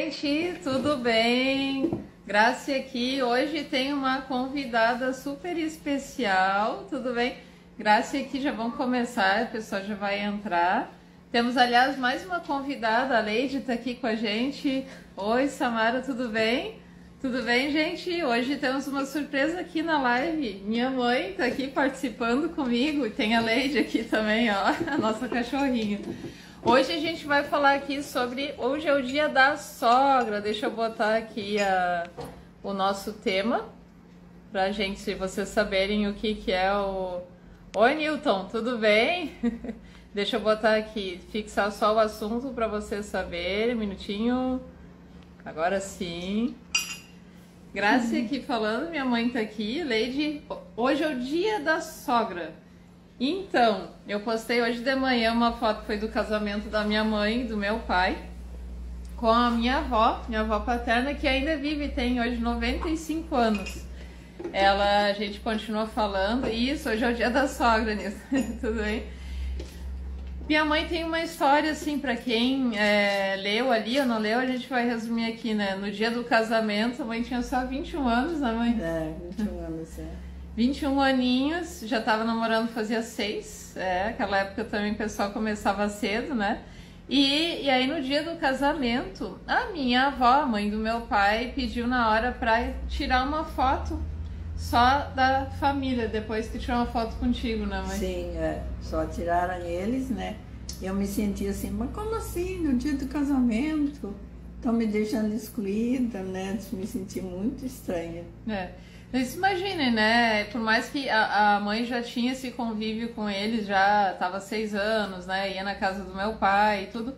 Gente, tudo bem? Graça aqui. Hoje tem uma convidada super especial, tudo bem? Graça aqui, já vão começar, a pessoa já vai entrar. Temos, aliás, mais uma convidada, a Leide está aqui com a gente. Oi, Samara, tudo bem? Tudo bem, gente? Hoje temos uma surpresa aqui na live. Minha mãe está aqui participando comigo e tem a Leide aqui também, ó, a nossa cachorrinha. Hoje a gente vai falar aqui sobre. Hoje é o dia da sogra. Deixa eu botar aqui a, o nosso tema pra gente, vocês saberem o que, que é o. Oi, Newton, tudo bem? Deixa eu botar aqui, fixar só o assunto para vocês saberem. Um minutinho. Agora sim. Graça aqui falando, minha mãe tá aqui. Leide, hoje é o dia da sogra. Então, eu postei hoje de manhã uma foto foi do casamento da minha mãe e do meu pai com a minha avó, minha avó paterna, que ainda vive, tem hoje 95 anos. Ela, a gente continua falando, isso, hoje é o dia da sogra nisso, tudo bem? Minha mãe tem uma história, assim, para quem é, leu ali ou não leu, a gente vai resumir aqui, né? No dia do casamento, a mãe tinha só 21 anos, né, mãe? É, 21 anos, é. 21 aninhos, já estava namorando fazia seis, é, aquela época também o pessoal começava cedo, né? E, e aí no dia do casamento, a minha avó, mãe do meu pai, pediu na hora para tirar uma foto só da família, depois que tirou uma foto contigo, né, mãe? Sim, é, só tiraram eles, né? Eu me senti assim, mas como assim, no dia do casamento? Estão me deixando excluída, né? Me senti muito estranha. É. Mas imaginem, né? Por mais que a, a, mãe já tinha esse convívio com eles, já estava seis anos, né? Ia na casa do meu pai e tudo.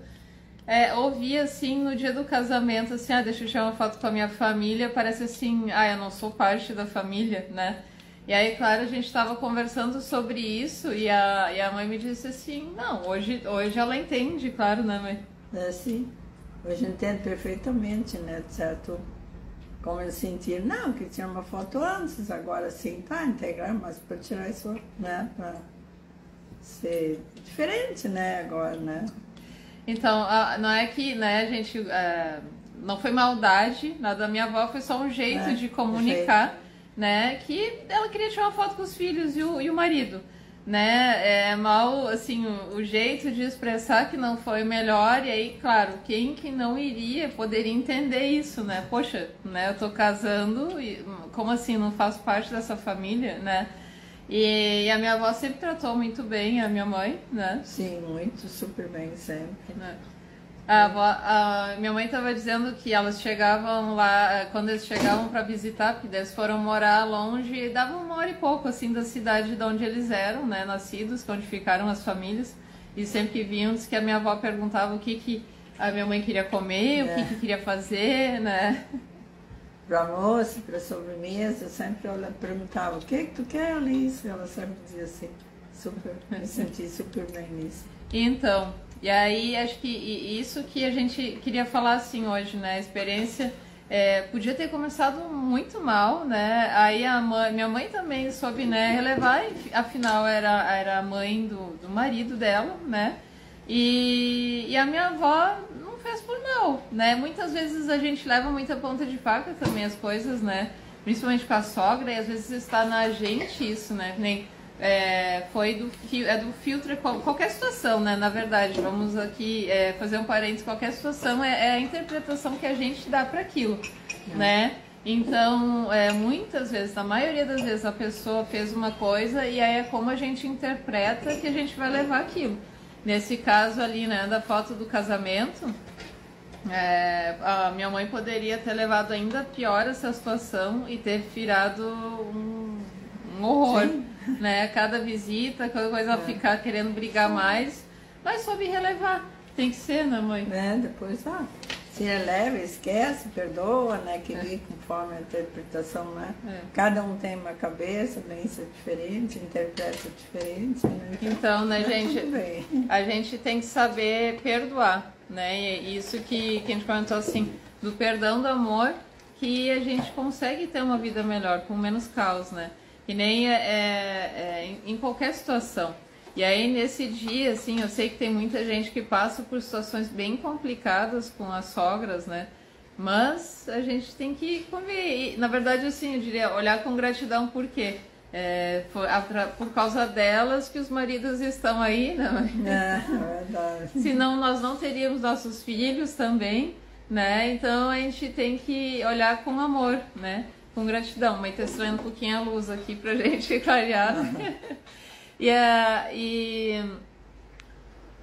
É, ouvia assim no dia do casamento, assim, ah, deixa eu tirar uma foto com a minha família, parece assim, ah, eu não sou parte da família, né? E aí, claro, a gente estava conversando sobre isso e a, e a mãe me disse assim, não, hoje, hoje ela entende, claro, né, mãe? É, sim. Hoje entendo perfeitamente, né, certo? Como eu senti, não, que tinha uma foto antes, agora sim, tá, integrar, mas para tirar isso, né, para ser diferente, né, agora, né? Então, não é que, né, a gente, é, não foi maldade, nada da minha avó, foi só um jeito é, de comunicar, jeito. né, que ela queria tirar uma foto com os filhos e o, e o marido né? É mal, assim, o, o, jeito de expressar que não foi melhor, e aí, claro, quem que não iria poderia entender isso, né? Poxa, né? Eu tô casando e como assim, não faço parte dessa família, né? E, e a minha avó sempre tratou muito bem a minha mãe, né? Sim, muito, super bem sempre. Né? A, avó, a minha mãe estava dizendo que elas chegavam lá, quando eles chegavam para visitar, porque eles foram morar longe, dava uma hora e pouco assim da cidade de onde eles eram, né, nascidos, onde ficaram as famílias, e sempre que vinham, que a minha avó perguntava o que, que a minha mãe queria comer, é. o que, é. que queria fazer, né? Para almoço, para sobremesa, sempre ela perguntava o que, que tu quer, Alice? Ela sempre dizia assim, super, me senti super bem nisso. Então, e aí acho que isso que a gente queria falar assim hoje, né? A experiência é, podia ter começado muito mal, né? Aí a mãe, minha mãe também soube, né, relevar, afinal era, era a mãe do, do marido dela, né? E, e a minha avó não fez por mal, né? Muitas vezes a gente leva muita ponta de faca também as coisas, né? Principalmente com a sogra, e às vezes está na gente isso, né? Nem é, foi do, é do filtro, qualquer situação, né? Na verdade, vamos aqui é, fazer um parênteses, qualquer situação é, é, a interpretação que a gente dá para aquilo, é. né? Então, é, muitas vezes, na maioria das vezes, a pessoa fez uma coisa e aí é como a gente interpreta que a gente vai levar aquilo. Nesse caso ali, né, da foto do casamento, é, a minha mãe poderia ter levado ainda pior essa situação e ter virado um, um horror. Sim né? Cada visita, cada coisa é. ficar querendo brigar mais, mas soube relevar. Tem que ser, né, mãe? É, depois, ah, se releva, esquece, perdoa, né? Que é. conforme a interpretação, né? É. Cada um tem uma cabeça, pensa diferente, interpreta diferente, né? Então, então né, gente? A gente tem que saber perdoar, né? E isso que, que a gente comentou assim, do perdão do amor, que a gente consegue ter uma vida melhor, com menos caos, né? Que nem é, é, em qualquer situação. E aí nesse dia, assim, eu sei que tem muita gente que passa por situações bem complicadas com as sogras, né? Mas a gente tem que conviver. E, na verdade, assim, eu diria, olhar com gratidão, por quê? É, por, por, causa delas que os maridos estão aí, né? É, é verdade. Senão nós não teríamos nossos filhos também, né? Então a gente tem que olhar com amor, né? Com gratidão. Mãe, tá um pouquinho a luz aqui pra gente clarear. e, uh, e,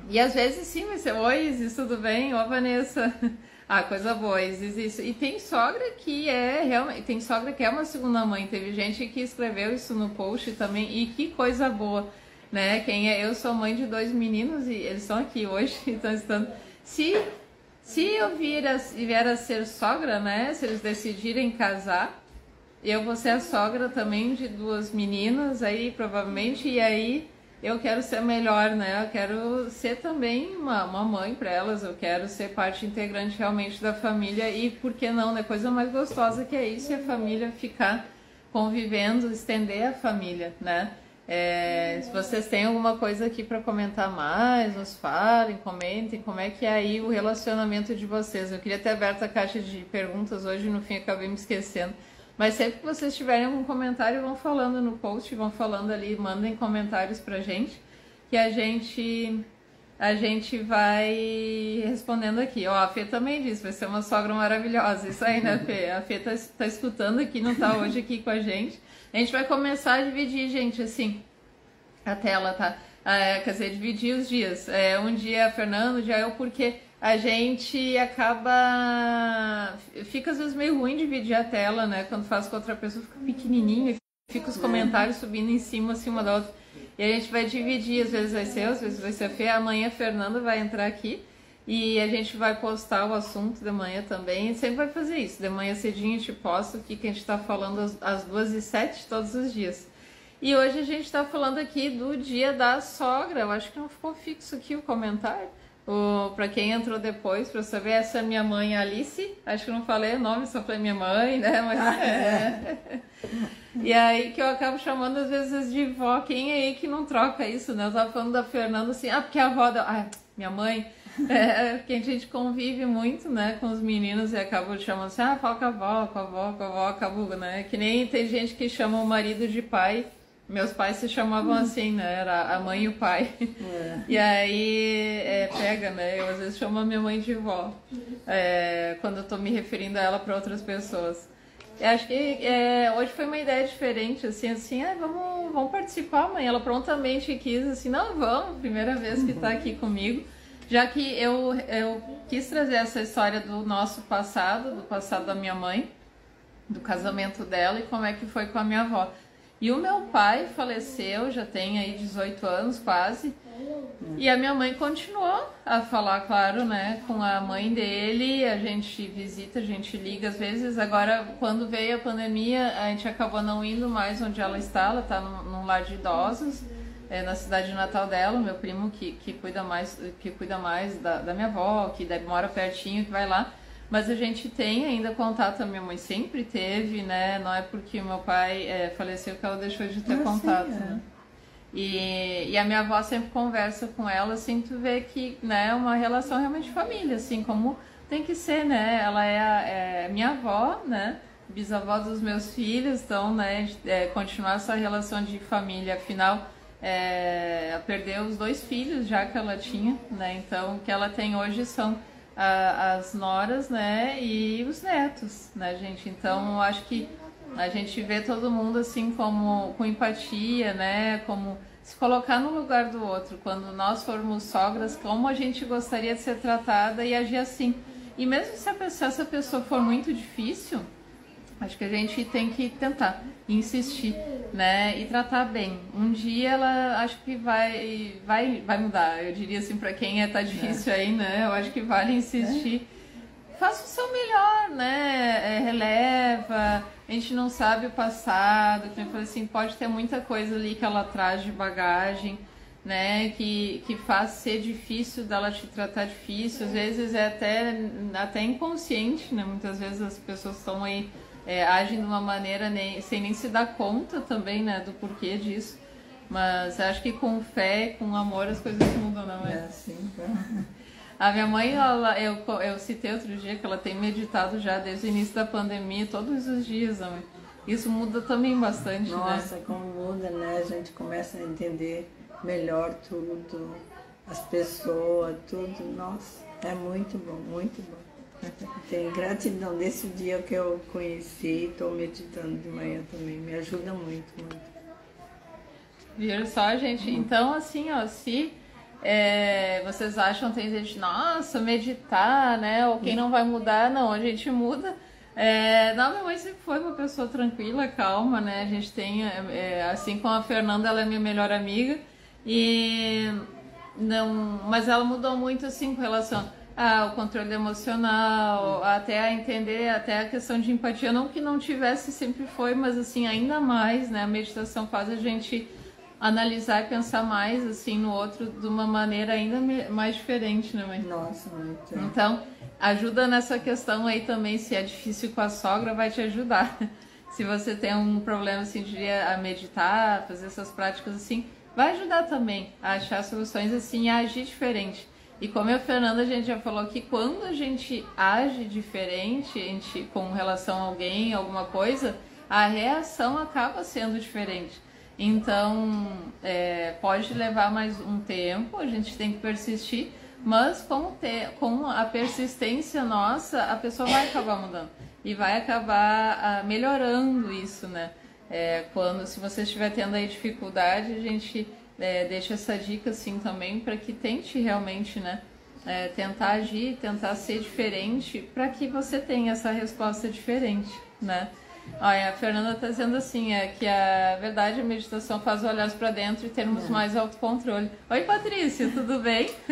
e às vezes sim, vai ser, oi, Isis, tudo bem? Ô, Vanessa. Ah, coisa boa, existe isso. E tem sogra que é realmente, tem sogra que é uma segunda mãe. Teve gente que escreveu isso no post também e que coisa boa, né? Quem é? Eu sou mãe de dois meninos e eles estão aqui hoje, então estão. Se se eu vir a, vier a ser sogra, né? Se eles decidirem casar, eu vou ser a sogra também de duas meninas aí provavelmente e aí eu quero ser melhor, né? Eu quero ser também uma, uma mãe para elas, eu quero ser parte integrante realmente da família e por que não, né? Coisa mais gostosa que é isso, é a família ficar convivendo, estender a família, né? É, se vocês têm alguma coisa aqui para comentar mais, nos falem, comentem como é que é aí o relacionamento de vocês. Eu queria ter aberto a caixa de perguntas hoje, no fim acabei me esquecendo. Mas sempre que vocês tiverem algum comentário, vão falando no post, vão falando ali, mandem comentários pra gente, que a gente a gente vai respondendo aqui. Ó, a Fê também disse, vai ser uma sogra maravilhosa. Isso aí, né, Fê? A Fê tá, tá escutando aqui, não tá hoje aqui com a gente. A gente vai começar a dividir, gente, assim, a tela, tá? É, quer dizer, dividir os dias. É, um dia a Fernando, um dia eu, porque a gente acaba. Fica às vezes meio ruim dividir a tela, né? Quando faz com outra pessoa, fica pequenininho, fica os é. comentários subindo em cima, assim, uma da outra. E a gente vai dividir, às vezes vai ser eu, às vezes vai ser a Fê. Amanhã a Fernanda vai entrar aqui e a gente vai postar o assunto de manhã também. E sempre vai fazer isso. De manhã cedinho a gente posta o que, que a gente está falando às duas e sete todos os dias. E hoje a gente está falando aqui do dia da sogra. Eu acho que não ficou fixo aqui o comentário. Para quem entrou depois, para saber, essa é minha mãe Alice. Acho que não falei o nome, só falei minha mãe, né? Mas, ah, é. e aí que eu acabo chamando às vezes de vó. Quem é aí que não troca isso, né? Eu tava falando da Fernanda assim, ah, porque a avó da. Ah, minha mãe. É, porque a gente convive muito, né, com os meninos e acaba chamando assim, ah, fala com a avó, com a avó, com a avó, acabou, né? Que nem tem gente que chama o marido de pai meus pais se chamavam assim, né? Era a mãe e o pai. É. E aí é, pega, né? Eu às vezes chamo a minha mãe de vó. É, quando eu tô me referindo a ela para outras pessoas. Eu acho que é, hoje foi uma ideia diferente, assim, assim, ah, vamos, vamos participar, mãe. Ela prontamente quis, assim, não, vamos, primeira vez que tá aqui comigo. Já que eu, eu quis trazer essa história do nosso passado, do passado da minha mãe, do casamento dela e como é que foi com a minha avó. E o meu pai faleceu, já tem aí 18 anos quase. E a minha mãe continuou a falar, claro, né, com a mãe dele. A gente visita, a gente liga às vezes. Agora, quando veio a pandemia, a gente acabou não indo mais onde ela está. Ela está num, lar de idosos, é, na cidade natal dela. Meu primo que, que cuida mais, que cuida mais da, da minha avó, que mora pertinho, que vai lá. Mas a gente tem ainda contato, a minha mãe sempre teve, né? Não é porque meu pai é, faleceu que ela deixou de ter ah, contato, sim, é. né? E, e a minha avó sempre conversa com ela, assim, tu vê que né, é uma relação realmente de família, assim, como tem que ser, né? Ela é, a, é minha avó, né? Bisavó dos meus filhos, então, né, é, continuar essa relação de família, afinal, é, perdeu os dois filhos já que ela tinha, né? Então, o que ela tem hoje são a, as noras, né, e os netos, né, gente? Então, eu acho que a gente vê todo mundo assim como com empatia, né, como se colocar no lugar do outro. Quando nós formos sogras, como a gente gostaria de ser tratada e agir assim. E mesmo se, pessoa, se essa pessoa for muito difícil, Acho que a gente tem que tentar, insistir, né? E tratar bem. Um dia ela acho que vai vai vai mudar. Eu diria assim para quem é tá difícil é. aí, né? Eu acho que vale insistir. É. Faça o seu melhor, né? É, releva. A gente não sabe o passado. Como eu falei assim, pode ter muita coisa ali que ela traz de bagagem, né? Que que faz ser difícil dela te tratar difícil. Às vezes é até até inconsciente, né? Muitas vezes as pessoas estão aí é, agem de uma maneira nem, sem nem se dar conta também, né, do porquê disso. Mas acho que com fé, com amor, as coisas mudam, não é? É, sim. Tá. A minha mãe, ela, eu, eu citei outro dia que ela tem meditado já desde o início da pandemia, todos os dias, mãe. Isso muda também bastante, Nossa, né? Nossa, como muda, né? A gente começa a entender melhor tudo, as pessoas, tudo. Nossa, é muito bom, muito bom. Tenho gratidão desse dia que eu conheci, estou meditando de manhã também, me ajuda muito, muito. Viram só, gente? Então, assim, ó, se é, vocês acham, tem gente, nossa, meditar, né? Ou quem não vai mudar, não, a gente muda. É, não, minha mãe sempre foi uma pessoa tranquila, calma, né? A gente tem, é, assim como a Fernanda, ela é minha melhor amiga. E não, mas ela mudou muito assim com relação ao controle emocional, até a entender até a questão de empatia, não que não tivesse sempre foi, mas assim ainda mais, né? A meditação faz a gente analisar e pensar mais assim no outro de uma maneira ainda mais diferente, né, mãe? Nossa, muito. Então, ajuda nessa questão aí também, se é difícil com a sogra, vai te ajudar. Se você tem um problema assim de a meditar, fazer essas práticas assim, vai ajudar também a achar soluções assim a agir diferente. E como a Fernanda a gente já falou que quando a gente age diferente, a gente, com relação a alguém, alguma coisa, a reação acaba sendo diferente. Então, é, pode levar mais um tempo, a gente tem que persistir, mas com, com a persistência nossa, a pessoa vai acabar mudando e vai acabar ah, melhorando isso, né? É, quando, se você estiver tendo aí dificuldade, a gente é, deixa essa dica assim também para que tente realmente, né? É, tentar agir, tentar ser diferente para que você tenha essa resposta diferente, né? Olha, a Fernanda está dizendo assim, é que a verdade a meditação faz olhar para dentro e termos é. mais autocontrole. Oi, Patrícia, tudo bem?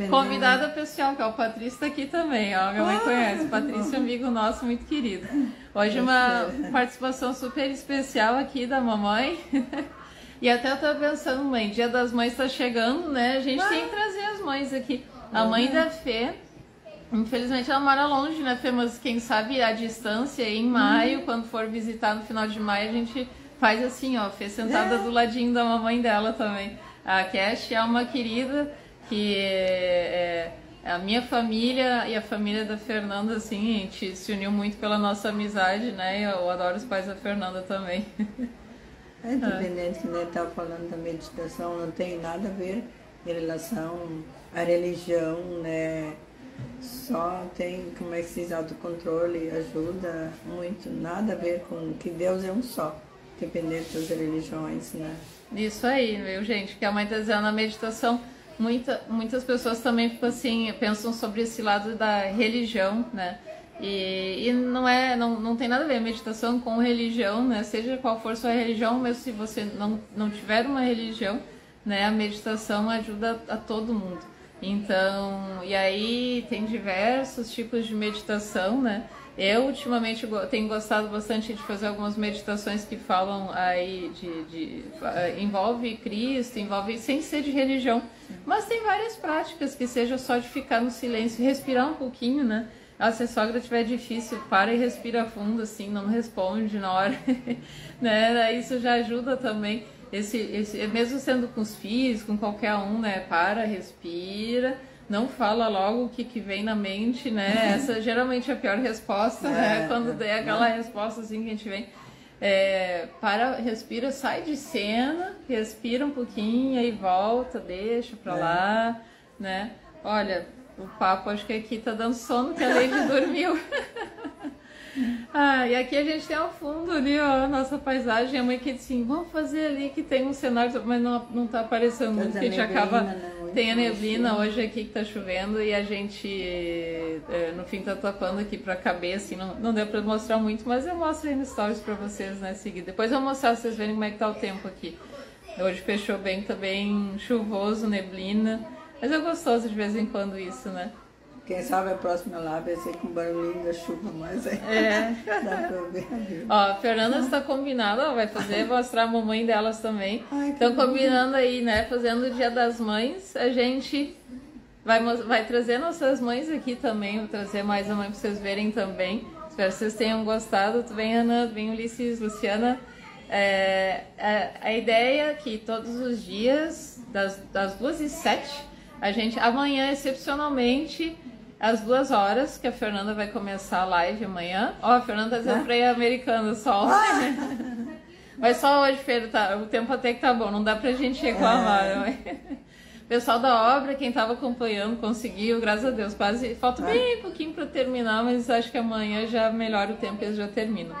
É, Convidada pessoal, que é o Patrício está aqui também, ó. Minha mãe ah, conhece. Patrício, amigo nosso, muito querido. Hoje uma participação super especial aqui da mamãe. E até eu estava pensando, mãe, dia das mães está chegando, né? A gente tem que trazer as mães aqui. A mãe da Fê Infelizmente ela mora longe, né, Fê? Mas quem sabe a distância, em maio, uhum. quando for visitar no final de maio, a gente faz assim, ó, Fê sentada é. do ladinho da mamãe dela também. A Cash é uma querida que é, é, a minha família e a família da Fernanda, assim, a gente se uniu muito pela nossa amizade, né? Eu adoro os pais da Fernanda também. É independente que né, tá falando da meditação, não tem nada a ver em relação à religião, né? Só tem, como é que se diz, autocontrole, ajuda muito, nada a ver com que Deus é um só, independente das religiões, né? Isso aí, viu, gente? Que a mãe está dizendo na meditação, muita, muitas pessoas também ficam assim, pensam sobre esse lado da religião, né? E, e, não é, não, não tem nada a ver meditação com religião, né? Seja qual for sua religião, mesmo se você não, não tiver uma religião, né? A meditação ajuda a todo mundo. Então, e aí tem diversos tipos de meditação, né? Eu ultimamente tenho gostado bastante de fazer algumas meditações que falam aí de, de uh, envolve Cristo, envolve sem ser de religião, mas tem várias práticas que seja só de ficar no silêncio, respirar um pouquinho, né? Ah, se a sogra tiver difícil, para e respira fundo, assim, não responde na hora, né? Isso já ajuda também esse, esse, mesmo sendo com os filhos, com qualquer um, né? Para, respira, não fala logo o que, que vem na mente, né? Essa geralmente é a pior resposta, né? é, né? Quando é, aquela é. resposta assim que a gente vem. É, para, respira, sai de cena, respira um pouquinho e volta, deixa pra é. lá, né? Olha, o papo acho que aqui tá dando sono que a Lady dormiu. Ah, e aqui a gente tem ao fundo ali, ó, a nossa paisagem. A mãe que disse assim, vamos fazer ali que tem um cenário, mas não, não tá aparecendo muito, porque a gente acaba. Né? Tem a neblina hoje aqui que tá chovendo e a gente, é, no fim, tá tapando aqui pra caber, assim, não, não deu pra mostrar muito, mas eu mostro aí no stories pra vocês, né, seguir. Depois eu vou mostrar pra vocês verem como é que tá o tempo aqui. Hoje fechou bem, tá bem chuvoso, neblina, mas é gostoso de vez em quando isso, né? Quem sabe a próxima lá vai ser com barulhinho da chuva, mas é. é. Dá pra ver. Ó, a Fernanda está combinada, vai fazer, mostrar a mamãe delas também. Estão combinando aí, né? Fazendo o dia das mães. A gente vai, vai trazer nossas mães aqui também. Vou trazer mais a mãe para vocês verem também. Espero que vocês tenham gostado. Tudo bem, Ana? Bem, Ulisses, Luciana? É, a, é, a ideia é que todos os dias, das, das duas e sete A gente, amanhã, excepcionalmente, às duas horas, que a Fernanda vai começar a live amanhã. Ó, a Fernanda tá dizendo pra ir americana só. Mas só hoje, Fer, tá, o tempo até que tá bom, não dá pra gente reclamar. É. Né? Pessoal da obra, quem estava acompanhando, conseguiu, graças a Deus. Quase falta bem pouquinho para terminar, mas acho que amanhã já melhora o tempo e eles já terminam.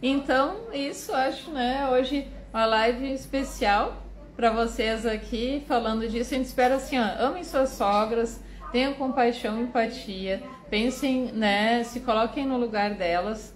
Então, isso acho, né? Hoje uma live especial para vocês aqui falando disso. A gente espera assim, ó, amem suas sogras, tenham compaixão empatia, pensem, né? Se coloquem no lugar delas,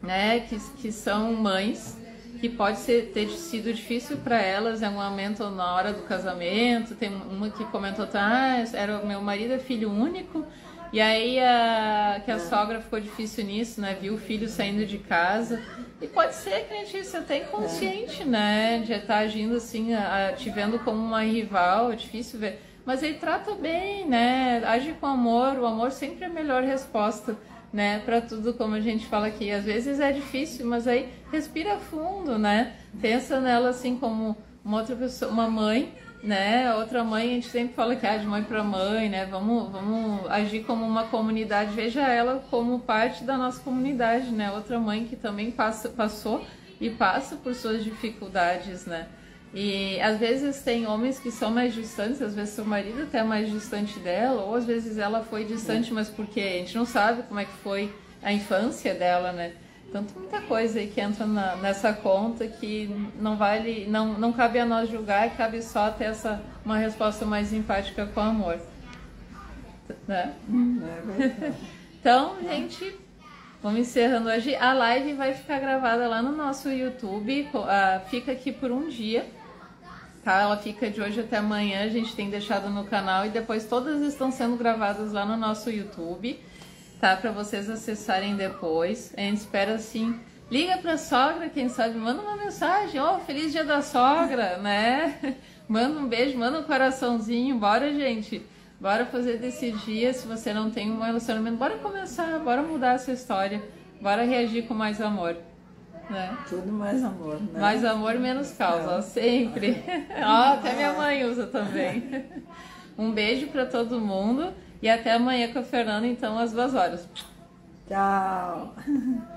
né? Que, que são mães que pode ser, ter sido difícil para elas em algum momento na hora do casamento. Tem uma que comentou, ah, era meu marido é filho único, e aí a, que a sogra ficou difícil nisso, né? Viu o filho saindo de casa. E pode ser que a gente seja até inconsciente, né? De estar agindo assim, a, te vendo como uma rival, é difícil ver. Mas ele trata bem, né? Age com amor, o amor sempre é a melhor resposta né, para tudo como a gente fala aqui. Às vezes é difícil, mas aí respira fundo, né? Pensa nela assim como uma outra pessoa, uma mãe, né? Outra mãe, a gente sempre fala que é de mãe para mãe, né? Vamos, vamos agir como uma comunidade. Veja ela como parte da nossa comunidade, né? Outra mãe que também passa, passou e passa por suas dificuldades, né? E às vezes tem homens que são mais distantes, às vezes seu marido até é mais distante dela, ou às vezes ela foi distante, mas porque a gente não sabe como é que foi a infância dela, né? Tanto muita coisa aí que entra na, nessa conta que não vale, não, não cabe a nós julgar, cabe só ter essa uma resposta mais empática com amor. Né? É então, gente, vamos encerrando hoje. A live vai ficar gravada lá no nosso YouTube, uh, fica aqui por um dia tá? Ela fica de hoje até amanhã, a gente tem deixado no canal e depois todas estão sendo gravadas lá no nosso YouTube, tá? Para vocês acessarem depois. A gente espera assim. Liga pra sogra, quem sabe, manda uma mensagem, ó, oh, feliz dia da sogra, né? Manda um beijo, manda um coraçãozinho, bora, gente. Bora fazer desse dia, se você não tem um relacionamento, bora começar, bora mudar essa história, bora reagir com mais amor. Né? Tudo mais amor, né? Mais amor, menos causa, ó, sempre. ó, até minha mãe usa também. Um beijo para todo mundo e até amanhã com a Fernanda, então, às duas horas. Tchau.